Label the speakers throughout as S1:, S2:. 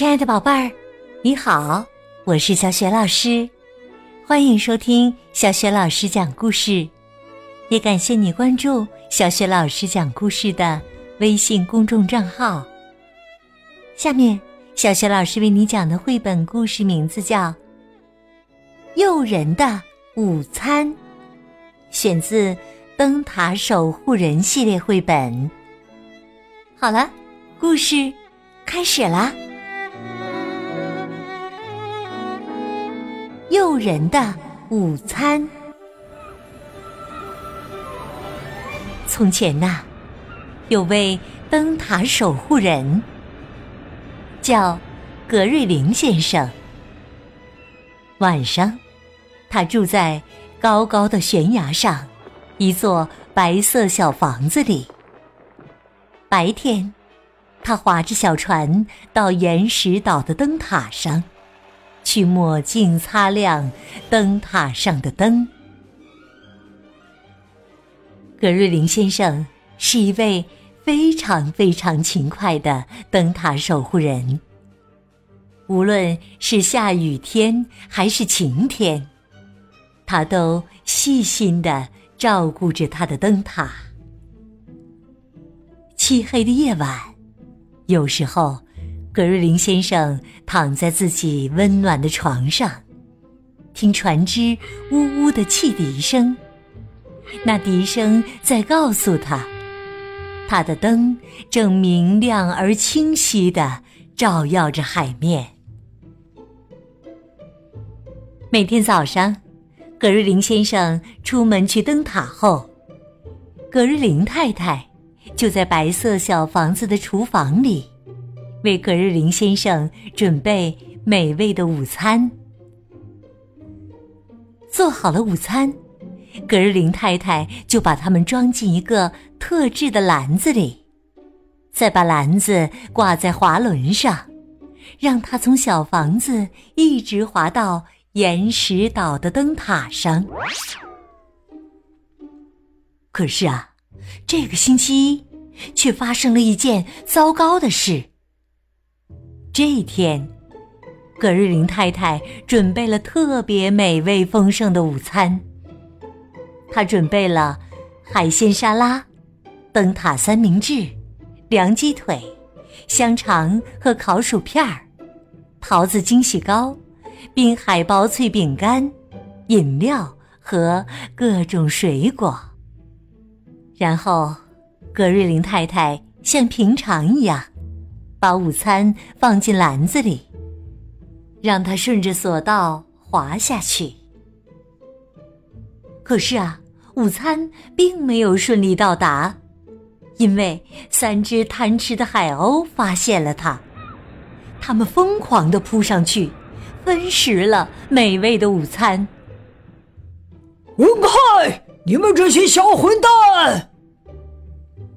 S1: 亲爱的宝贝儿，你好，我是小雪老师，欢迎收听小雪老师讲故事，也感谢你关注小雪老师讲故事的微信公众账号。下面，小雪老师为你讲的绘本故事名字叫《诱人的午餐》，选自《灯塔守护人》系列绘本。好了，故事开始啦！诱人的午餐。从前呐，有位灯塔守护人，叫格瑞林先生。晚上，他住在高高的悬崖上一座白色小房子里。白天，他划着小船到岩石岛的灯塔上。去抹镜擦亮灯塔上的灯。格瑞林先生是一位非常非常勤快的灯塔守护人。无论是下雨天还是晴天，他都细心的照顾着他的灯塔。漆黑的夜晚，有时候。格瑞林先生躺在自己温暖的床上，听船只呜呜的汽笛声。那笛声在告诉他，他的灯正明亮而清晰的照耀着海面。每天早上，格瑞林先生出门去灯塔后，格瑞林太太就在白色小房子的厨房里。为格日林先生准备美味的午餐。做好了午餐，格日林太太就把它们装进一个特制的篮子里，再把篮子挂在滑轮上，让它从小房子一直滑到岩石岛的灯塔上。可是啊，这个星期一却发生了一件糟糕的事。这一天，葛瑞林太太准备了特别美味丰盛的午餐。她准备了海鲜沙拉、灯塔三明治、凉鸡腿、香肠和烤薯片儿、桃子惊喜糕、冰海薄脆饼干、饮料和各种水果。然后，葛瑞林太太像平常一样。把午餐放进篮子里，让它顺着索道滑下去。可是啊，午餐并没有顺利到达，因为三只贪吃的海鸥发现了它，它们疯狂的扑上去，分食了美味的午餐。
S2: 滚开！你们这些小混蛋！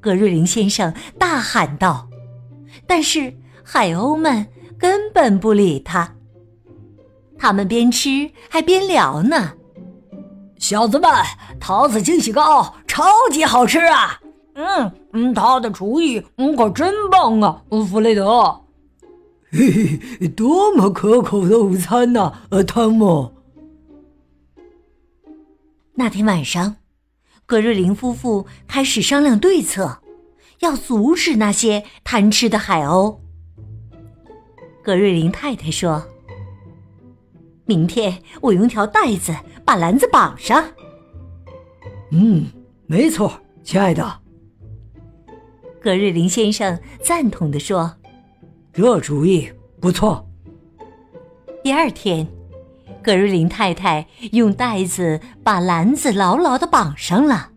S1: 格瑞林先生大喊道。但是海鸥们根本不理他，他们边吃还边聊呢。
S2: 小子们，桃子惊喜糕超级好吃啊！嗯嗯，他的厨艺嗯可真棒啊，弗雷德。嘿嘿，多么可口的午餐呐！呃，汤姆。
S1: 那天晚上，格瑞林夫妇开始商量对策。要阻止那些贪吃的海鸥。格瑞林太太说：“明天我用条带子把篮子绑上。”
S2: 嗯，没错，亲爱的。
S1: 格瑞林先生赞同的说：“
S2: 这主意不错。”
S1: 第二天，格瑞林太太用带子把篮子牢牢的绑上了。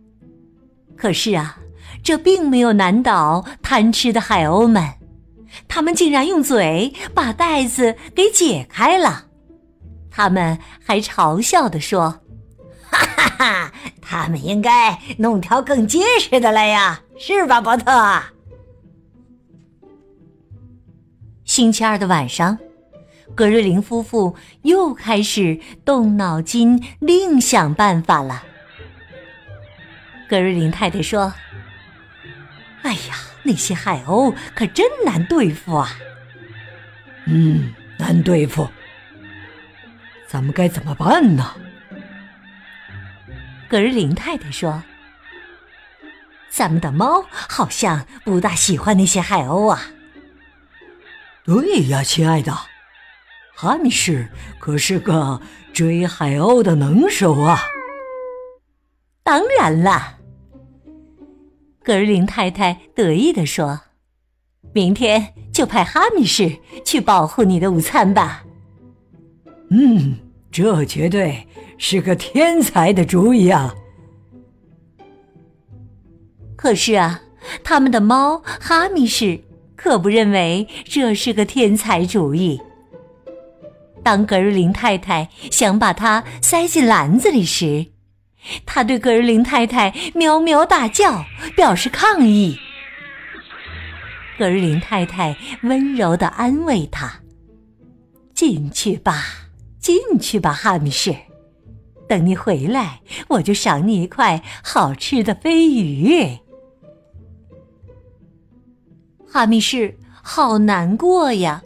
S1: 可是啊。这并没有难倒贪吃的海鸥们，他们竟然用嘴把袋子给解开了。他们还嘲笑地说：“哈哈哈，他们应该弄条更结实的来呀，是吧，伯特？”星期二的晚上，格瑞林夫妇又开始动脑筋，另想办法了。格瑞林太太说。哎呀，那些海鸥可真难对付啊！
S2: 嗯，难对付。咱们该怎么办呢？
S1: 格日林太太说：“咱们的猫好像不大喜欢那些海鸥啊。”
S2: 对呀，亲爱的，哈密士可是个追海鸥的能手啊。
S1: 当然了，格瑞林太太得意地说：“明天就派哈密士去保护你的午餐吧。”
S2: 嗯，这绝对是个天才的主意啊！
S1: 可是啊，他们的猫哈密士可不认为这是个天才主意。当格瑞林太太想把它塞进篮子里时，他对格日林太太喵喵大叫，表示抗议。格日林太太温柔的安慰他：“进去吧。”进去吧，哈密士。等你回来，我就赏你一块好吃的飞鱼。哈密士好难过呀，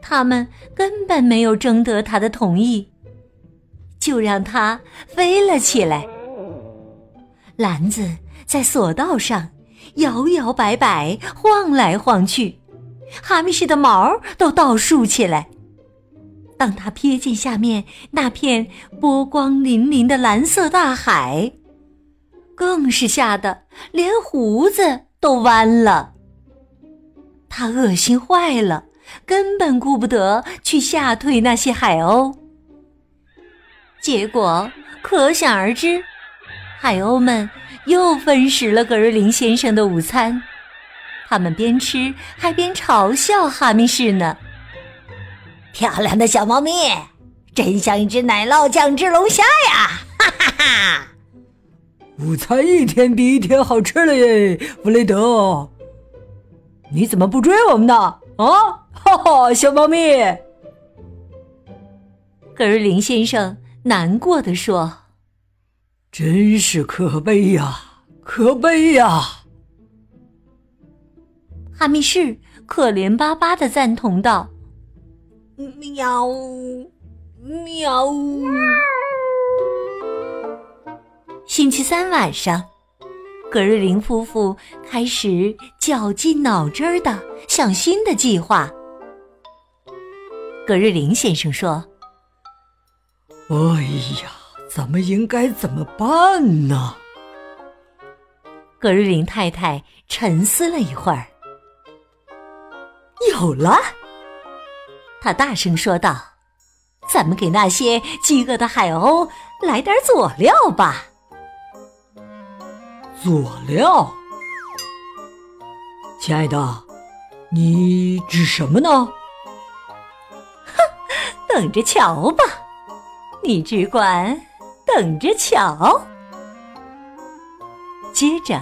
S1: 他们根本没有征得他的同意，就让它飞了起来。篮子在索道上摇摇摆摆，晃来晃去，哈密士的毛都倒竖起来。当他瞥见下面那片波光粼粼的蓝色大海，更是吓得连胡子都弯了。他恶心坏了，根本顾不得去吓退那些海鸥。结果可想而知，海鸥们又分食了格瑞林先生的午餐，他们边吃还边嘲笑哈密士呢。漂亮的小猫咪，真像一只奶酪酱汁龙虾呀！哈哈哈！
S2: 午餐一天比一天好吃了耶，弗雷德。你怎么不追我们呢？啊，哈哈，小猫咪。
S1: 格瑞林先生难过的说：“
S2: 真是可悲呀，可悲呀！”
S1: 哈密士可怜巴巴的赞同道。喵，喵。星期三晚上，葛瑞林夫妇开始绞尽脑汁儿的想新的计划。葛瑞林先生说：“
S2: 哎呀，咱们应该怎么办呢？”
S1: 格瑞林太太沉思了一会儿，有了。他大声说道：“咱们给那些饥饿的海鸥来点佐料吧。”
S2: 佐料，亲爱的，你指什么呢？
S1: 哼，等着瞧吧，你只管等着瞧。接着，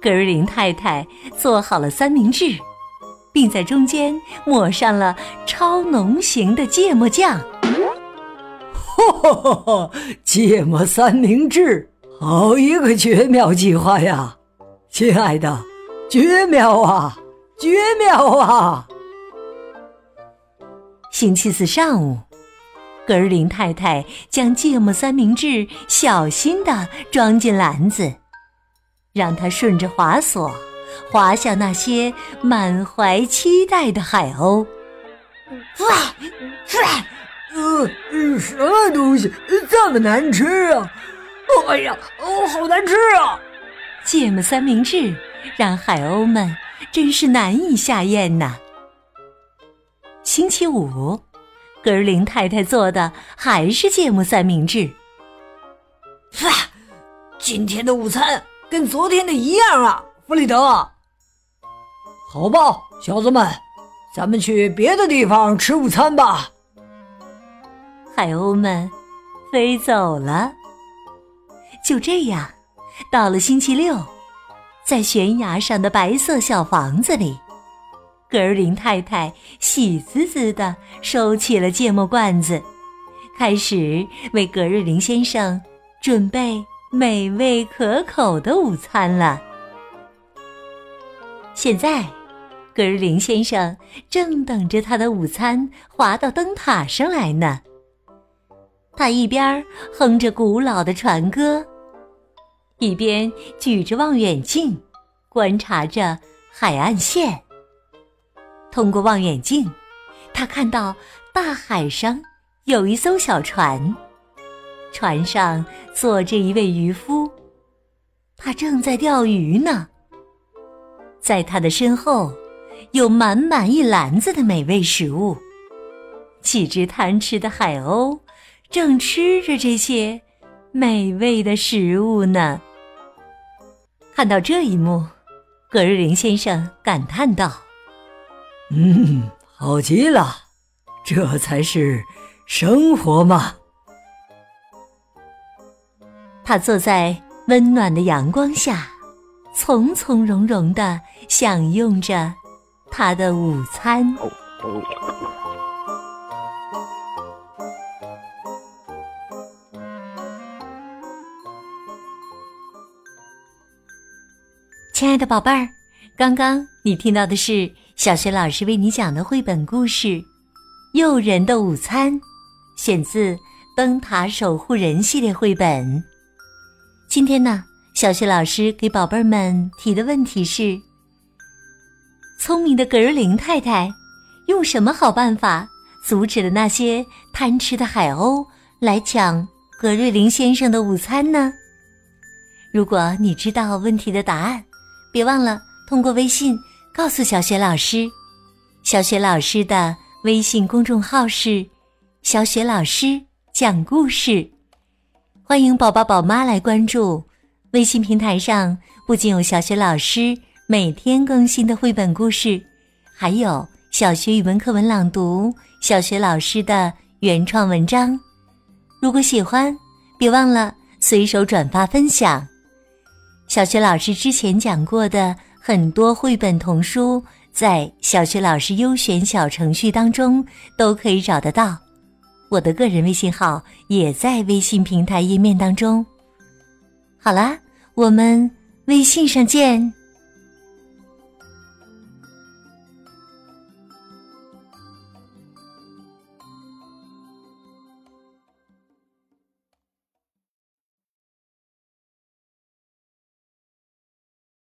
S1: 格瑞林太太做好了三明治。并在中间抹上了超浓型的芥末酱。
S2: 哈哈哈！芥末三明治，好一个绝妙计划呀，亲爱的，绝妙啊，绝妙啊！
S1: 星期四上午，格尔林太太将芥末三明治小心地装进篮子，让它顺着滑索。滑向那些满怀期待的海鸥。
S2: 哇，呃，什么东西这么难吃啊？哎呀，哦，好难吃啊！
S1: 芥末三明治让海鸥们真是难以下咽呐。星期五，格林太太做的还是芥末三明治。
S2: 哇，今天的午餐跟昨天的一样啊！弗里德，好吧，小子们，咱们去别的地方吃午餐吧。
S1: 海鸥们飞走了。就这样，到了星期六，在悬崖上的白色小房子里，格尔林太太喜滋滋的收起了芥末罐子，开始为格瑞林先生准备美味可口的午餐了。现在，格瑞林先生正等着他的午餐滑到灯塔上来呢。他一边哼着古老的船歌，一边举着望远镜观察着海岸线。通过望远镜，他看到大海上有一艘小船，船上坐着一位渔夫，他正在钓鱼呢。在他的身后，有满满一篮子的美味食物，几只贪吃的海鸥正吃着这些美味的食物呢。看到这一幕，葛瑞林先生感叹道：“
S2: 嗯，好极了，这才是生活嘛！”
S1: 他坐在温暖的阳光下。从从容容的享用着他的午餐。亲爱的宝贝儿，刚刚你听到的是小学老师为你讲的绘本故事《诱人的午餐》，选自《灯塔守护人》系列绘本。今天呢？小雪老师给宝贝儿们提的问题是：聪明的格瑞林太太用什么好办法阻止了那些贪吃的海鸥来抢格瑞林先生的午餐呢？如果你知道问题的答案，别忘了通过微信告诉小雪老师。小雪老师的微信公众号是“小雪老师讲故事”，欢迎宝宝宝妈来关注。微信平台上不仅有小雪老师每天更新的绘本故事，还有小学语文课文朗读、小学老师的原创文章。如果喜欢，别忘了随手转发分享。小学老师之前讲过的很多绘本童书，在小学老师优选小程序当中都可以找得到。我的个人微信号也在微信平台页面当中。好啦。我们微信上见。